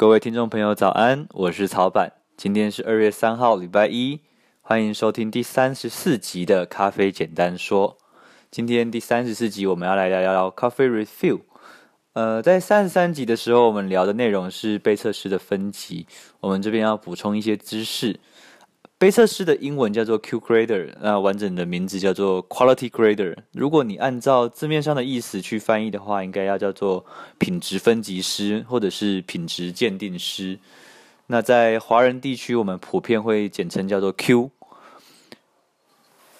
各位听众朋友，早安！我是曹板，今天是二月三号，礼拜一，欢迎收听第三十四集的咖啡简单说。今天第三十四集，我们要来聊聊咖啡 Refill。呃，在三十三集的时候，我们聊的内容是被测试的分级，我们这边要补充一些知识。杯测师的英文叫做 Q Grader，那完整的名字叫做 Quality Grader。如果你按照字面上的意思去翻译的话，应该要叫做品质分级师或者是品质鉴定师。那在华人地区，我们普遍会简称叫做 Q。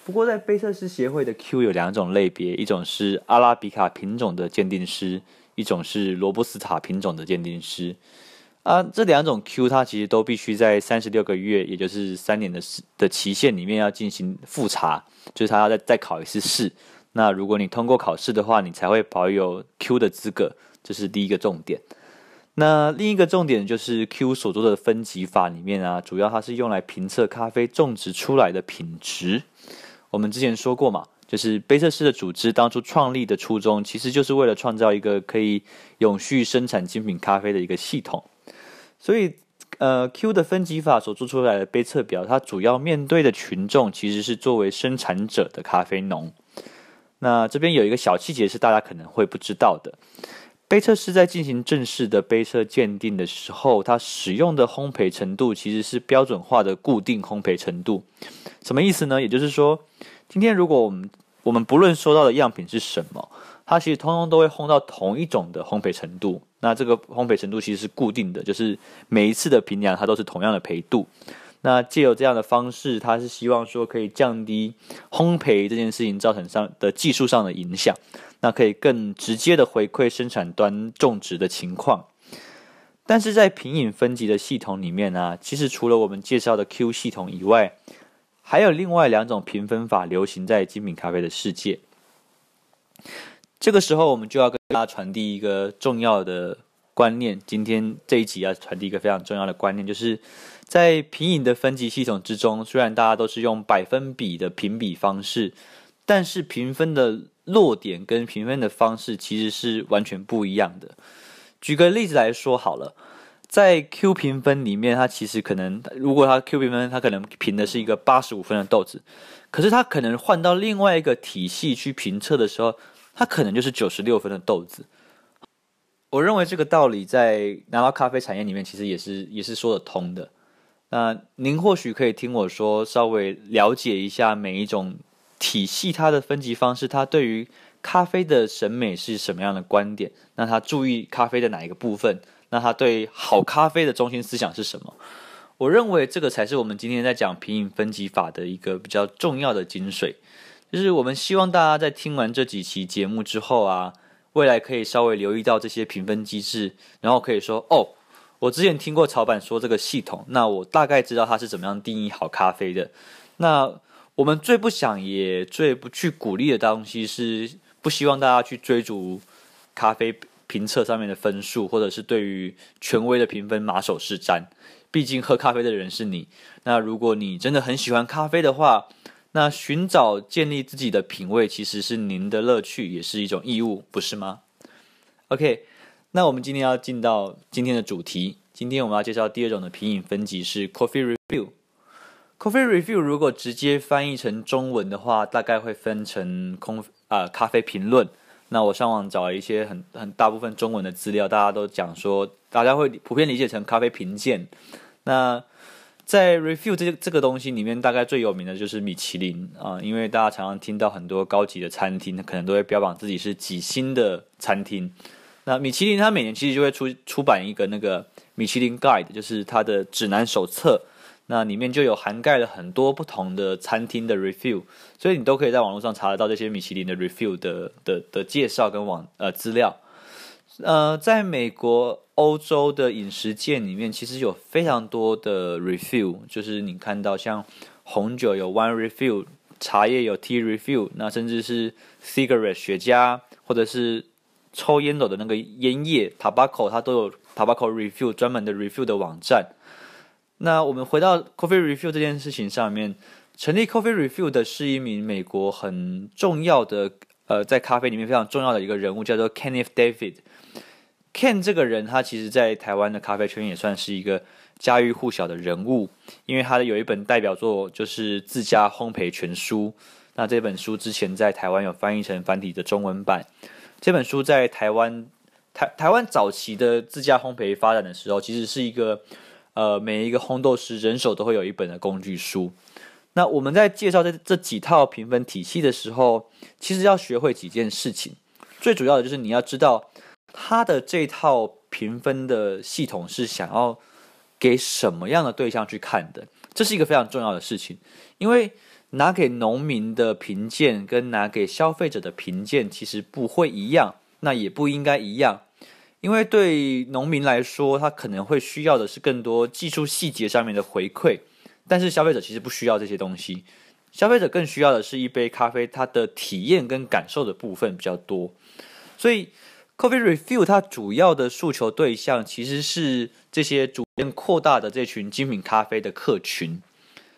不过，在杯测师协会的 Q 有两种类别，一种是阿拉比卡品种的鉴定师，一种是罗布斯塔品种的鉴定师。啊，这两种 Q 它其实都必须在三十六个月，也就是三年的的期限里面要进行复查，就是他要再再考一次试。那如果你通过考试的话，你才会保有 Q 的资格，这是第一个重点。那另一个重点就是 Q 所做的分级法里面啊，主要它是用来评测咖啡种植出来的品质。我们之前说过嘛，就是杯测师的组织当初创立的初衷，其实就是为了创造一个可以永续生产精品咖啡的一个系统。所以，呃，Q 的分级法所做出来的杯测表，它主要面对的群众其实是作为生产者的咖啡农。那这边有一个小细节是大家可能会不知道的：杯测师在进行正式的杯测鉴定的时候，它使用的烘焙程度其实是标准化的固定烘焙程度。什么意思呢？也就是说，今天如果我们我们不论收到的样品是什么，它其实通通都会烘到同一种的烘焙程度。那这个烘焙程度其实是固定的，就是每一次的评量它都是同样的焙度。那借由这样的方式，它是希望说可以降低烘焙这件事情造成上的技术上的影响，那可以更直接的回馈生产端种植的情况。但是在品饮分级的系统里面呢、其实除了我们介绍的 Q 系统以外，还有另外两种评分法流行在精品咖啡的世界。这个时候，我们就要跟大家传递一个重要的观念。今天这一集要传递一个非常重要的观念，就是在品饮的分级系统之中，虽然大家都是用百分比的评比方式，但是评分的落点跟评分的方式其实是完全不一样的。举个例子来说好了，在 Q 评分里面，它其实可能，如果它 Q 评分，它可能评的是一个八十五分的豆子，可是它可能换到另外一个体系去评测的时候，它可能就是九十六分的豆子。我认为这个道理在拿到咖啡产业里面其实也是也是说得通的。那您或许可以听我说，稍微了解一下每一种体系它的分级方式，它对于咖啡的审美是什么样的观点？那它注意咖啡的哪一个部分？那它对好咖啡的中心思想是什么？我认为这个才是我们今天在讲品饮分级法的一个比较重要的精髓。就是我们希望大家在听完这几期节目之后啊，未来可以稍微留意到这些评分机制，然后可以说哦，我之前听过曹板说这个系统，那我大概知道它是怎么样定义好咖啡的。那我们最不想也最不去鼓励的东西是，不希望大家去追逐咖啡评测上面的分数，或者是对于权威的评分马首是瞻。毕竟喝咖啡的人是你。那如果你真的很喜欢咖啡的话，那寻找建立自己的品味，其实是您的乐趣，也是一种义务，不是吗？OK，那我们今天要进到今天的主题。今天我们要介绍第二种的品饮分级是 Coffee Review。Coffee Review 如果直接翻译成中文的话，大概会分成空啊、咖啡评论。那我上网找了一些很很大部分中文的资料，大家都讲说，大家会普遍理解成咖啡评鉴。那在 review 这这个东西里面，大概最有名的就是米其林啊，因为大家常常听到很多高级的餐厅，可能都会标榜自己是几星的餐厅。那米其林它每年其实就会出出版一个那个米其林 Guide，就是它的指南手册，那里面就有涵盖了很多不同的餐厅的 review，所以你都可以在网络上查得到这些米其林的 review 的的的介绍跟网呃资料。呃，在美国、欧洲的饮食界里面，其实有非常多的 review，就是你看到像红酒有 wine review，茶叶有 tea review，那甚至是 cigarette 雪茄，或者是抽烟斗的那个烟叶 tobacco，它都有 tobacco review 专门的 review 的网站。那我们回到 coffee review 这件事情上面，成立 coffee review 的是一名美国很重要的，呃，在咖啡里面非常重要的一个人物，叫做 Kenneth David。Ken 这个人，他其实在台湾的咖啡圈也算是一个家喻户晓的人物，因为他的有一本代表作就是《自家烘焙全书》。那这本书之前在台湾有翻译成繁体的中文版。这本书在台湾台台湾早期的自家烘焙发展的时候，其实是一个呃每一个烘豆师人手都会有一本的工具书。那我们在介绍这这几套评分体系的时候，其实要学会几件事情，最主要的就是你要知道。他的这套评分的系统是想要给什么样的对象去看的？这是一个非常重要的事情，因为拿给农民的评鉴跟拿给消费者的评鉴其实不会一样，那也不应该一样，因为对农民来说，他可能会需要的是更多技术细节上面的回馈，但是消费者其实不需要这些东西，消费者更需要的是一杯咖啡，它的体验跟感受的部分比较多，所以。Coffee Review 它主要的诉求对象其实是这些逐渐扩大的这群精品咖啡的客群。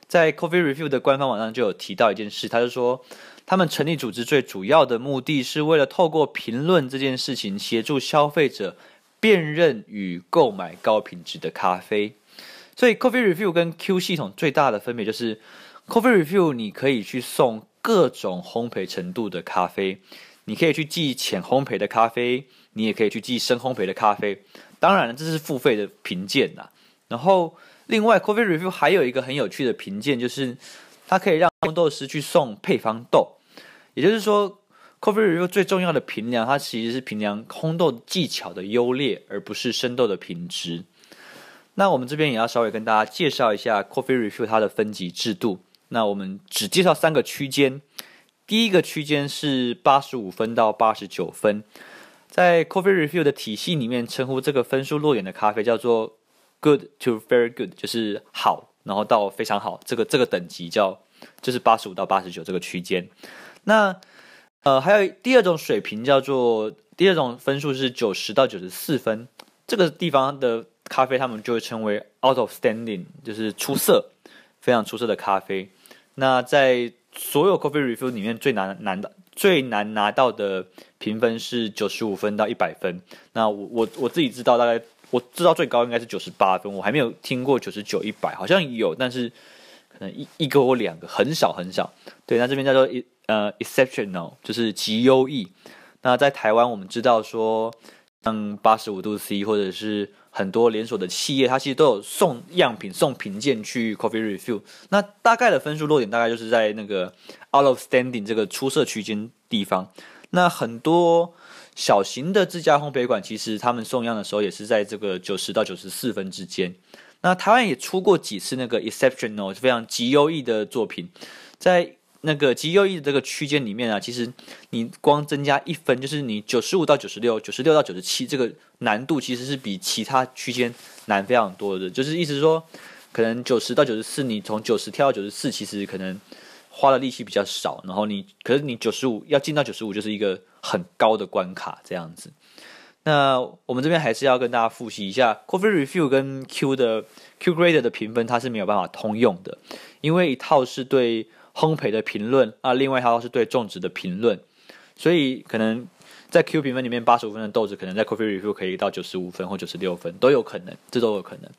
在 Coffee Review 的官方网上就有提到一件事，他就说他们成立组织最主要的目的是为了透过评论这件事情，协助消费者辨认与购买高品质的咖啡。所以 Coffee Review 跟 Q 系统最大的分别就是 Coffee Review 你可以去送各种烘焙程度的咖啡。你可以去寄浅烘焙的咖啡，你也可以去寄深烘焙的咖啡。当然了，这是付费的评鉴呐。然后，另外，Coffee Review 还有一个很有趣的评鉴，就是它可以让烘豆师去送配方豆。也就是说，Coffee Review 最重要的评量，它其实是评量烘豆技巧的优劣，而不是生豆的品质。那我们这边也要稍微跟大家介绍一下 Coffee Review 它的分级制度。那我们只介绍三个区间。第一个区间是八十五分到八十九分，在 Coffee Review 的体系里面，称呼这个分数落点的咖啡叫做 Good to Very Good，就是好，然后到非常好，这个这个等级叫就是八十五到八十九这个区间。那呃，还有第二种水平叫做第二种分数是九十到九十四分，这个地方的咖啡他们就会称为 out of standing，就是出色，非常出色的咖啡。那在所有 Coffee Review 里面最难难的最难拿到的评分是九十五分到一百分。那我我我自己知道，大概我知道最高应该是九十八分，我还没有听过九十九、一百，好像有，但是可能一一个或两个，很少很少。对，那这边叫做呃 exceptional，就是极优异。那在台湾，我们知道说，像八十五度 C 或者是。很多连锁的企业，它其实都有送样品、送评鉴去 Coffee Review。那大概的分数落点大概就是在那个 Out of Standing 这个出色区间地方。那很多小型的自家烘焙馆，其实他们送样的时候也是在这个九十到九十四分之间。那台湾也出过几次那个 Exceptional 非常极优异的作品，在。那个极优异的这个区间里面啊，其实你光增加一分，就是你九十五到九十六、九十六到九十七，这个难度其实是比其他区间难非常多的。就是意思说，可能九十到九十四，你从九十跳到九十四，其实可能花的力气比较少。然后你，可是你九十五要进到九十五，就是一个很高的关卡这样子。那我们这边还是要跟大家复习一下，Coffee Review 跟 Q 的 Q grade 的评分，它是没有办法通用的，因为一套是对。烘焙的评论啊，另外它都是对种植的评论，所以可能在 Q 评分里面，八十五分的豆子，可能在 Coffee Review 可以到九十五分或九十六分都有可能，这都有可能。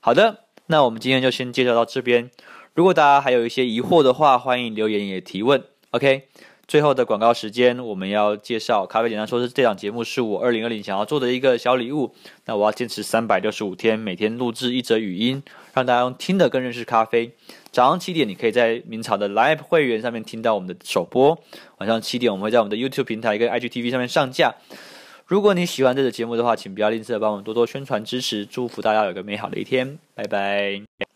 好的，那我们今天就先介绍到这边。如果大家还有一些疑惑的话，欢迎留言也提问。OK，最后的广告时间，我们要介绍咖啡简单说，是这档节目是我二零二零想要做的一个小礼物。那我要坚持三百六十五天，每天录制一则语音，让大家用听的更认识咖啡。早上七点，你可以在明朝的 Live 会员上面听到我们的首播；晚上七点，我们会在我们的 YouTube 平台跟 IGTV 上面上架。如果你喜欢这个节目的话，请不要吝啬帮我们多多宣传支持，祝福大家有个美好的一天，拜拜。